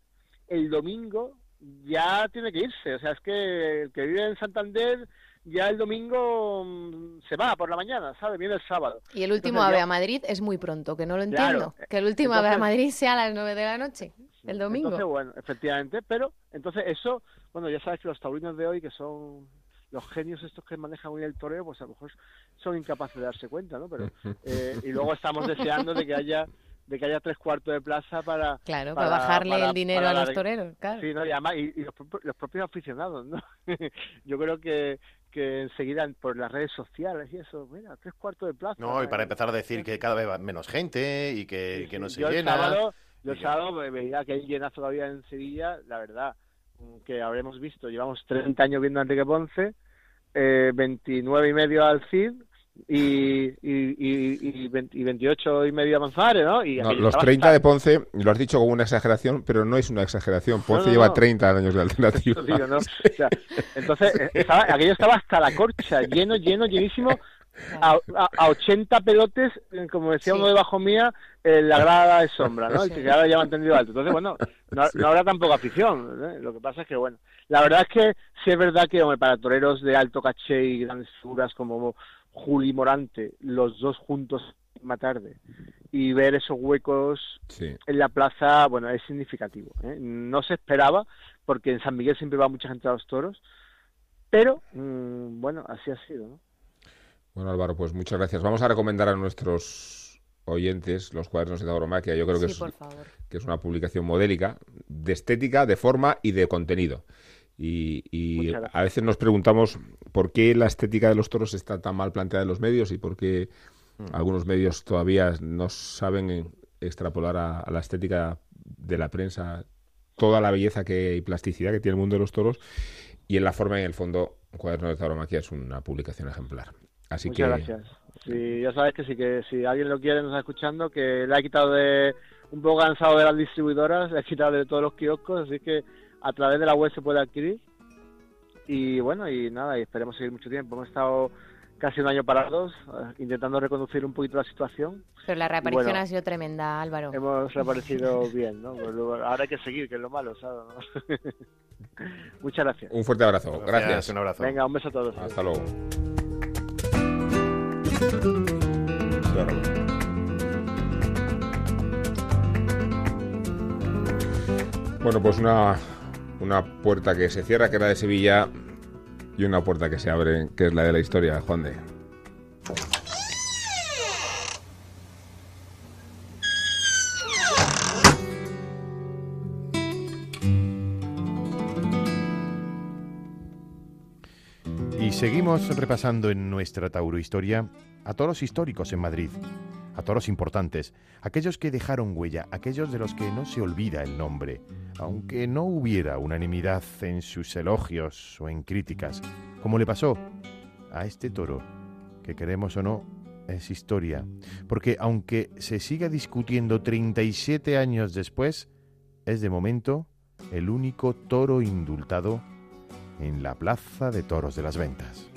el domingo ya tiene que irse, o sea, es que el que vive en Santander ya el domingo mm, se va por la mañana, ¿sabes? Viene el sábado. Y el último Entonces AVE a Madrid es muy pronto, que no lo Claro. entiendo. Que el último AVE a Entonces- Madrid sea a las 9 de la noche, el domingo. Entonces, bueno, efectivamente, pero entonces eso, bueno, ya sabes que los taurinos de hoy, que son los genios estos que manejan hoy el toreo, pues a lo mejor son incapaces de darse cuenta, ¿no? Pero eh, y luego estamos deseando de que haya de que haya tres cuartos de plaza para Claro, para- para, bajarle para- el dinero para a los toreros, claro. Sí, no, y además, y, y los, propios- los propios aficionados, ¿no? Yo creo que, que enseguida por las redes sociales y eso, mira, tres cuartos de plaza. No, y para eh, empezar a decir que cada vez va menos gente y que, que no se yo el llena. sábado, yo el sábado ve- veía que hay llenazo todavía en Sevilla, la verdad, que habremos visto, llevamos 30 años viendo a Enrique Ponce, eh, 29 y medio al CID y, y, y, y 20 y 28 y medio Manzanares, ¿no? Y No, aquello los estaba 30 hasta- de Ponce, lo has dicho con una exageración, pero no es una exageración. Ponce no, lleva no. 30 años de alternativa. Eso digo, ¿no? O sea, entonces, eh, estaba- aquello estaba hasta la corcha, lleno, lleno, llenísimo, a, a, a 80 pelotes, eh, como decía Sí. uno debajo mía, en la grada de sombra, ¿no? Y Sí. que ahora ya va entendido alto. Entonces, bueno, no, no habrá tampoco afición. ¿eh? Lo que pasa es que, bueno, la verdad es que sí es verdad que, hombre, para toreros de alto caché y grandes figuras como Juli Morante, los dos juntos una tarde, y ver esos huecos Sí. en la plaza, bueno, es significativo. ¿eh? No se esperaba, porque en San Miguel siempre va mucha gente a los toros, pero, mm, bueno, así ha sido, ¿no? Bueno, Álvaro, pues muchas gracias. Vamos a recomendar a nuestros oyentes los cuadernos de tauromaquia. Yo creo que, es, que es una publicación modélica, de estética, de forma y de contenido. Y, y a veces nos preguntamos por qué la estética de los toros está tan mal planteada en los medios y por qué algunos medios todavía no saben extrapolar a, a la estética de la prensa toda la belleza que, y plasticidad que tiene el mundo de los toros. Y en la forma y en el fondo, Cuaderno de Tauromaquia es una publicación ejemplar. Así Muchas que gracias. Sí, ya sabes que sí, que si alguien lo quiere, nos está escuchando, que le ha quitado de, un poco cansado de las distribuidoras, le ha quitado de todos los kioscos, así que a través de la web se puede adquirir. Y bueno, y nada, y esperemos seguir mucho tiempo. Hemos estado casi un año parados, eh, intentando reconducir un poquito la situación. Pero la reaparición Bueno. ha sido tremenda, Álvaro. Hemos reaparecido bien, ¿no? Pues ahora hay que seguir, que es lo malo, ¿sabes? ¿no? Muchas gracias. un fuerte abrazo. Gracias. Un abrazo. Venga, un beso a todos. Hasta luego. Bueno, pues una, una puerta que se cierra, que es la de Sevilla, y una puerta que se abre, que es la de la historia, Juan de. Y seguimos repasando en nuestra Tauro Historia a toros históricos en Madrid, a toros importantes, aquellos que dejaron huella, aquellos de los que no se olvida el nombre, aunque no hubiera unanimidad en sus elogios o en críticas, como le pasó a este toro, que queremos o no, es historia, porque aunque se siga discutiendo 37 años después, es de momento el único toro indultado en la Plaza de Toros de las Ventas.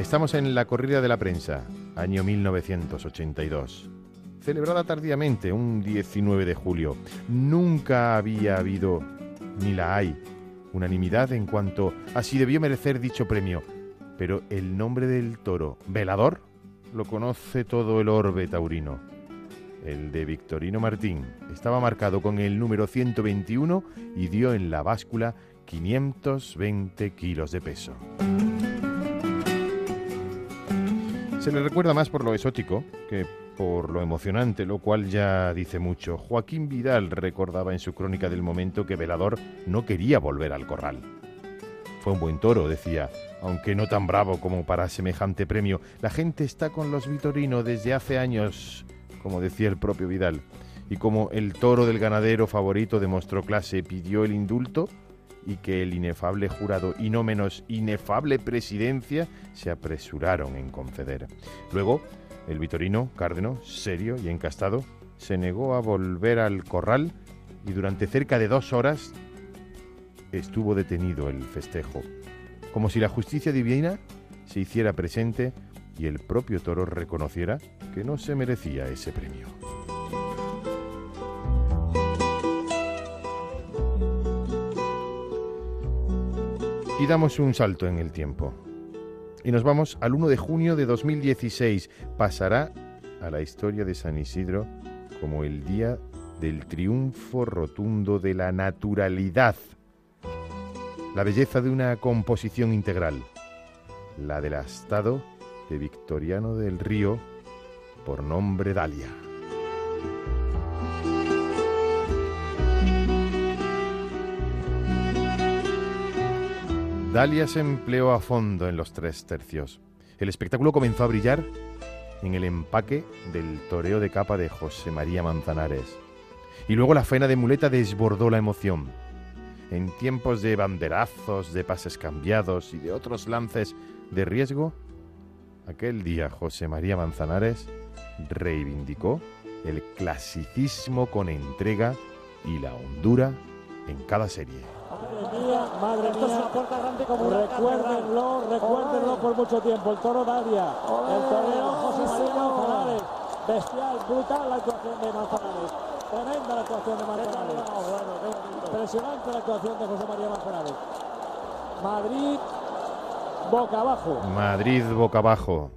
Estamos en la corrida de la prensa, año 1982. Celebrada tardíamente, un 19 de julio. Nunca había habido, ni la hay, unanimidad en cuanto a si debió merecer dicho premio. Pero el nombre del toro, Velador, lo conoce todo el orbe taurino. El de Victorino Martín estaba marcado con el número 121 y dio en la báscula 520 kilos de peso. Se le recuerda más por lo exótico que por lo emocionante, lo cual ya dice mucho. Joaquín Vidal recordaba en su crónica del momento que Velador no quería volver al corral. Fue un buen toro, decía, aunque no tan bravo como para semejante premio. La gente está con los Vitorino desde hace años, como decía el propio Vidal. Y como el toro del ganadero favorito demostró clase, pidió el indulto y que el inefable jurado y no menos inefable presidencia se apresuraron en conceder. Luego, el Vitorino, cárdeno, serio y encastado, se negó a volver al corral y durante cerca de dos horas estuvo detenido el festejo, como si la justicia divina se hiciera presente y el propio toro reconociera que no se merecía ese premio. Y damos un salto en el tiempo. Y nos vamos al 1 de junio de 2016. Pasará a la historia de San Isidro como el día del triunfo rotundo de la naturalidad. La belleza de una composición integral. La del astado de Victoriano del Río, por nombre Dalia. Dalia se empleó a fondo en los tres tercios. El espectáculo comenzó a brillar en el empaque del toreo de capa de José María Manzanares. Y luego la faena de muleta desbordó la emoción. En tiempos de banderazos, de pases cambiados y de otros lances de riesgo, aquel día José María Manzanares reivindicó el clasicismo con entrega y la hondura en cada serie. Madre mía, madre mía. Recuérdenlo, recuérdenlo por mucho tiempo. El toro Daria, el torero José María Manzanares. Bestial, brutal la actuación de Manzanares. Tremenda la actuación de Manzanares. Impresionante la actuación de José María Manzanares. Madrid, boca abajo. Madrid boca abajo.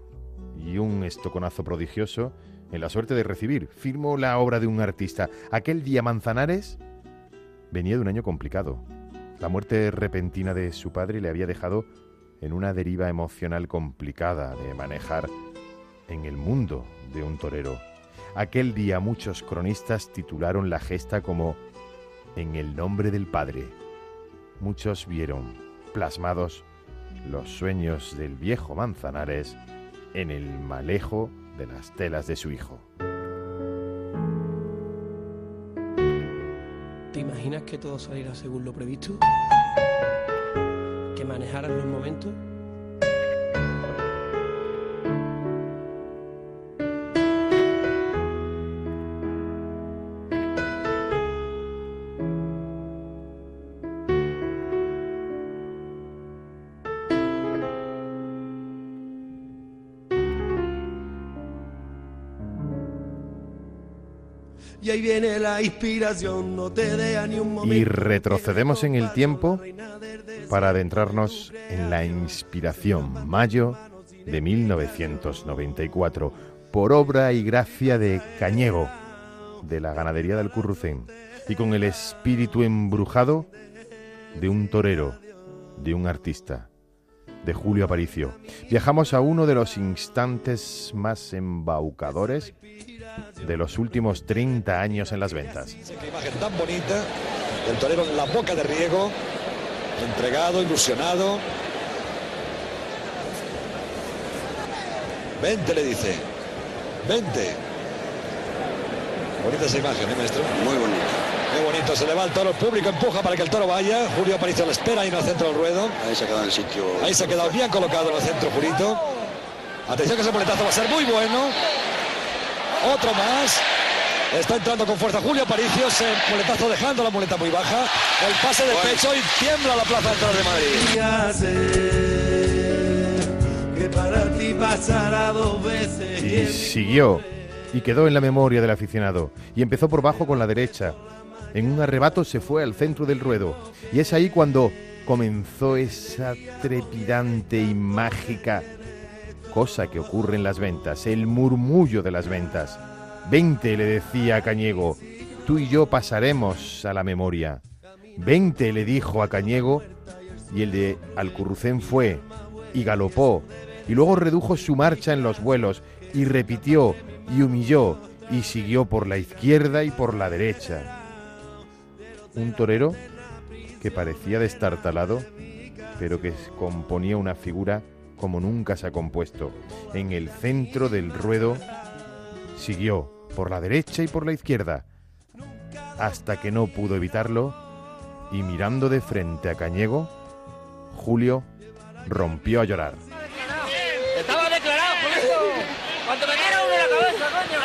Y un estoconazo prodigioso en la suerte de recibir. Firmó la obra de un artista. Aquel día Manzanares venía de un año complicado. La muerte repentina de su padre le había dejado en una deriva emocional complicada de manejar en el mundo de un torero. Aquel día muchos cronistas titularon la gesta como En el nombre del Padre. Muchos vieron plasmados los sueños del viejo Manzanares en el malejo de las telas de su hijo. Imaginas que todo saliera según lo previsto? ¿Que manejaran los momentos? Inspiración, no te deja ni un momento. Y retrocedemos en el tiempo para adentrarnos en la inspiración, mayo de 1994, por obra y gracia de Cañego, de la ganadería del Currucén, y con el espíritu embrujado de un torero, de un artista, de Julio Aparicio. Viajamos a uno de los instantes más embaucadores de los últimos 30 años en las ventas. Qué imagen tan bonita, el torero en la boca de riego, entregado, ilusionado. Vente, le dice. Vente. Bonita esa imagen, ¿eh, maestro? Muy bonita. Qué bonito, se le va el toro, el público empuja para que el toro vaya. Julio Aparicio lo espera ahí en el centro del ruedo. Ahí se ha quedado en el sitio. Ahí se ha quedado bien colocado en el centro, Julito. Atención que ese boletazo va a ser muy bueno. Otro más. Está entrando con fuerza Julio Aparicio. Se muletazo dejando la muleta muy baja. El pase de pecho y tiembla la plaza de toros de Madrid. Que para ti pasará dos veces. Y siguió y quedó en la memoria del aficionado. Y empezó por bajo con la derecha. En un arrebato se fue al centro del ruedo. Y es ahí cuando comenzó esa trepidante y mágica cosa que ocurre en las ventas, el murmullo de las ventas. Veinte, le decía a Cañego, tú y yo pasaremos a la memoria. Veinte, le dijo a Cañego, y el de Alcurrucén fue, y galopó, y luego redujo su marcha en los vuelos, y repitió, y humilló, y siguió por la izquierda y por la derecha. Un torero que parecía destartalado, pero que componía una figura como nunca se ha compuesto. En el centro del ruedo siguió por la derecha y por la izquierda, hasta que no pudo evitarlo y mirando de frente a Cañego, Julio rompió a llorar. Estaba declarado, Julio. Cuando me diera uno en la cabeza, coño.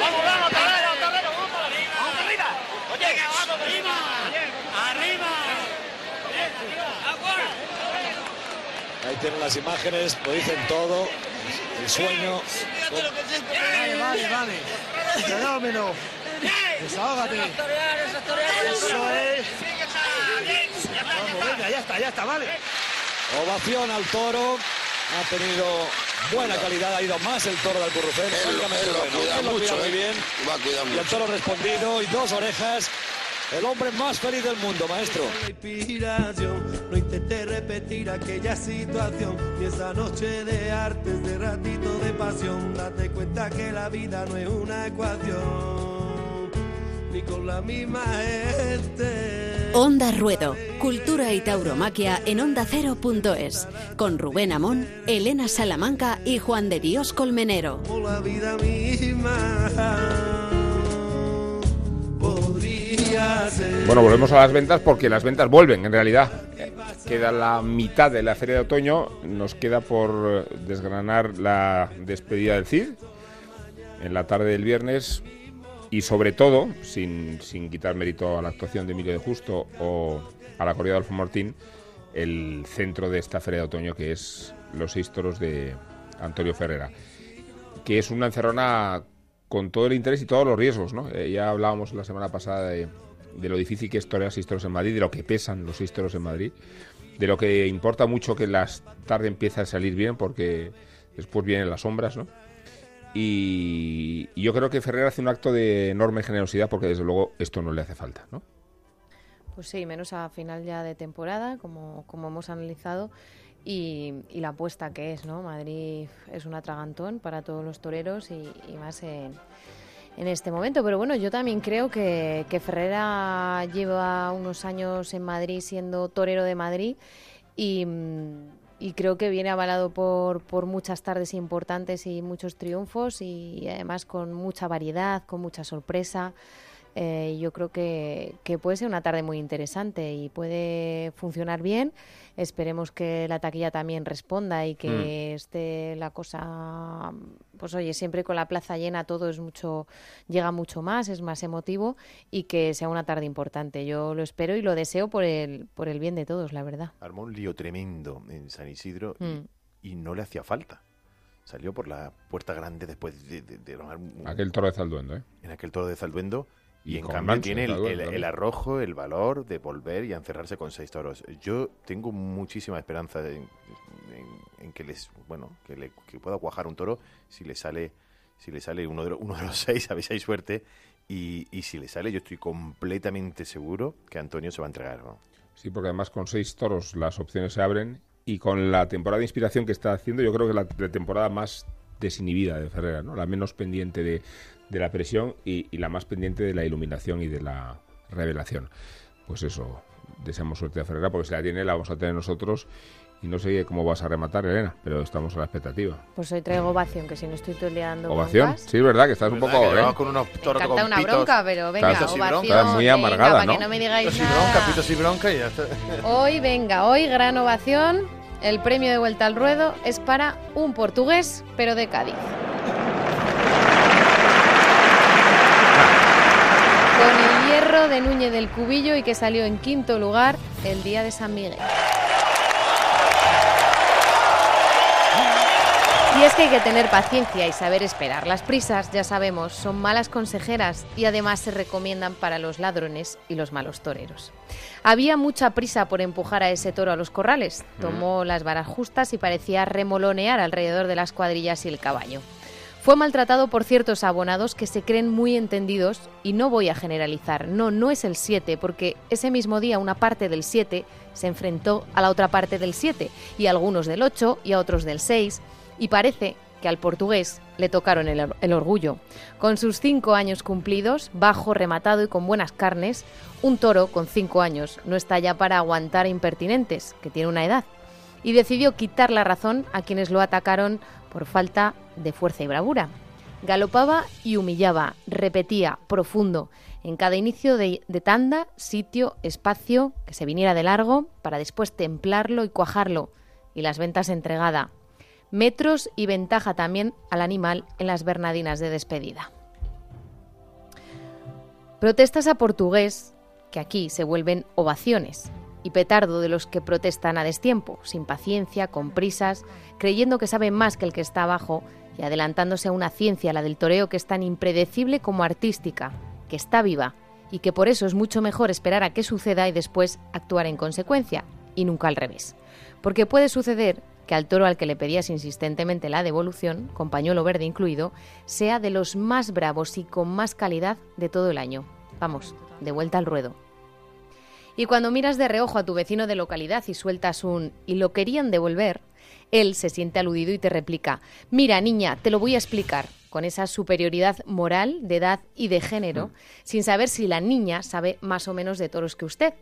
Vamos, vamos, torero, torero, vamos arriba. Vamos arriba. Oye, vamos arriba. Arriba. Ahí tienen las imágenes, lo dicen todo. El sueño. Vale, vale, vale. Fenómeno. Desahógate. Eso es. Vamos, venga, ya está, ya está, vale. Ovación al toro. Ha tenido buena calidad, ha ido más el toro del Currucén. Él lo- él lo cuida Él lo cuida mucho, muy ¿eh? bien. Va a cuidar Y el mucho. toro respondido y dos orejas. El hombre más feliz del mundo, maestro. inspiración. No intenté repetir aquella situación. Y esa noche de artes, de ratito de pasión. Date cuenta que la vida no es una ecuación. Ni con la misma gente. Onda Ruedo, Cultura y tauromaquia en ondacero.es. Con Rubén Amón, Elena Salamanca y Juan de Dios Colmenero. la vida misma podría ser. Bueno, volvemos a las ventas porque las ventas vuelven, en realidad. Queda la mitad de la feria de otoño, nos queda por desgranar la despedida del CID en la tarde del viernes y sobre todo, sin, sin quitar mérito a la actuación de Emilio de Justo o a la corrida de Alfonso Martín, el centro de esta feria de otoño que es los seis toros de Antonio Ferrera, que es una encerrona con todo el interés y todos los riesgos, ¿no? Eh, ya hablábamos la semana pasada de, de lo difícil que es torear seis toros en Madrid, de lo que pesan los seis toros en Madrid, de lo que importa mucho que la tarde empiece a salir bien porque después vienen las sombras, ¿no? Y, y yo creo que Ferrer hace un acto de enorme generosidad porque desde luego esto no le hace falta, ¿no? Pues sí, menos a final ya de temporada, como, como hemos analizado, y, y la apuesta que es, ¿no? Madrid es un atragantón para todos los toreros y, y más en, en este momento. Pero bueno, yo también creo que, Ferrera lleva unos años en Madrid siendo torero de Madrid y creo que viene avalado por, por muchas tardes importantes y muchos triunfos y además con mucha variedad, con mucha sorpresa. Eh, yo creo que, que puede ser una tarde muy interesante y puede funcionar bien. Esperemos que la taquilla también responda y que esté la cosa, pues oye, siempre con la plaza llena todo es mucho, llega mucho más, es más emotivo y que sea una tarde importante. Yo lo espero y lo deseo por el, por el bien de todos, la verdad. Armó un lío tremendo en San Isidro y- Mm. y, no le hacía falta. Salió por la puerta grande después de, de- de armar un- Aquel toro de Zalduendo, ¿eh? en aquel toro de Zalduendo. Y, en cambio tiene el, arrojo, el valor de volver y encerrarse con seis toros. Yo tengo muchísima esperanza en, en- en que les bueno que, le, que pueda cuajar un toro si le sale si le sale uno de los, uno de los seis, a ver si hay suerte. Y, y si le sale, yo estoy completamente seguro que Antonio se va a entregar. ¿no? Sí, porque además con seis toros las opciones se abren y con la temporada de inspiración que está haciendo, yo creo que es la, la temporada más desinhibida de Ferrera, ¿no? La menos pendiente de, de la presión y, y la más pendiente de la iluminación y de la revelación. Pues eso, deseamos suerte a Ferrera porque si la tiene la vamos a tener nosotros y no sé cómo vas a rematar, Elena, pero estamos a la expectativa. Pues hoy traigo ovación, que si no estoy dando Ovación, broncas. sí, es verdad que estás un ¿Verdad poco... que ¿eh? con unos toros Encanta con una pitos? bronca, pero venga, Estás ovación. Estás muy venga, amargada, para ¿no? que no me digáis Pitos y nada. bronca, pitos y bronca y ya está. Hoy, venga, hoy gran ovación. El premio de vuelta al ruedo es para un portugués, pero de Cádiz. Con de Núñez del Cubillo y que salió en quinto lugar el día de San Miguel. Y es que hay que tener paciencia y saber esperar. Las prisas, ya sabemos, son malas consejeras y además se recomiendan para los ladrones y los malos toreros. Había mucha prisa por empujar a ese toro a los corrales. Tomó las varas justas y parecía remolonear alrededor de las cuadrillas y el caballo. Fue maltratado por ciertos abonados que se creen muy entendidos y no voy a generalizar. No, no es el 7, porque ese mismo día una parte del 7 se enfrentó a la otra parte del 7 y a algunos del 8 y a otros del 6 y parece que al portugués le tocaron el, or- el orgullo. Con sus cinco años cumplidos, bajo, rematado y con buenas carnes, un toro con cinco años no está ya para aguantar impertinentes, que tiene una edad, y decidió quitar la razón a quienes lo atacaron por falta de fuerza y bravura. Galopaba y humillaba, repetía, profundo, en cada inicio de, tanda, sitio, espacio, que se viniera de largo, para después templarlo y cuajarlo, y las ventas entregada. Metros y ventaja también al animal en las Bernadinas de despedida. Protestas a portugués, que aquí se vuelven ovaciones, y petardo de los que protestan a destiempo, sin paciencia, con prisas, creyendo que saben más que el que está abajo y adelantándose a una ciencia, la del toreo, que es tan impredecible como artística, que está viva y que por eso es mucho mejor esperar a que suceda y después actuar en consecuencia, y nunca al revés. Porque puede suceder que al toro al que le pedías insistentemente la devolución, con pañuelo verde incluido, sea de los más bravos y con más calidad de todo el año. Vamos, de vuelta al ruedo. Y cuando miras de reojo a tu vecino de localidad y sueltas un y lo querían devolver, él se siente aludido y te replica, mira niña, te lo voy a explicar, con esa superioridad moral, de edad y de género, sin saber si la niña sabe más o menos de toros que usted.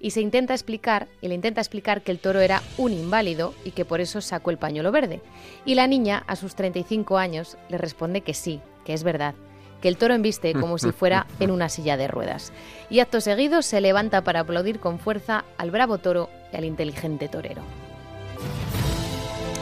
y se intenta explicar y le intenta explicar que el toro era un inválido y que por eso sacó el pañuelo verde. Y la niña, a sus 35 años, le responde que sí, que es verdad, que el toro embiste como si fuera en una silla de ruedas. Y acto seguido se levanta para aplaudir con fuerza al bravo toro y al inteligente torero.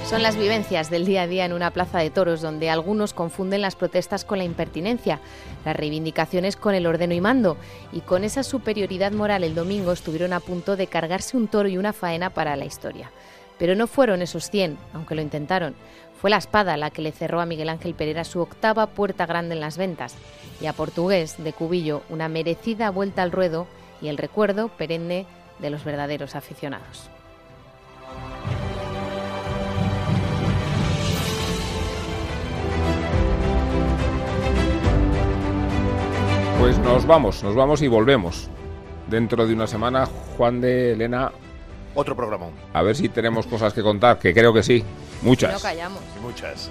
Son las vivencias del día a día en una plaza de toros donde algunos confunden las protestas con la impertinencia, las reivindicaciones con el ordeno y mando, y con esa superioridad moral el domingo estuvieron a punto de cargarse un toro y una faena para la historia. Pero no fueron esos 100, aunque lo intentaron. Fue la espada la que le cerró a Miguel Ángel Pereira su octava puerta grande en las ventas, y a Portugués de Cubillo una merecida vuelta al ruedo y el recuerdo perenne de los verdaderos aficionados. Pues nos vamos, nos vamos y volvemos. Dentro de una semana, Juan de Elena. Otro programa. A ver si tenemos cosas que contar, que creo que sí. Muchas. No callamos. Muchas.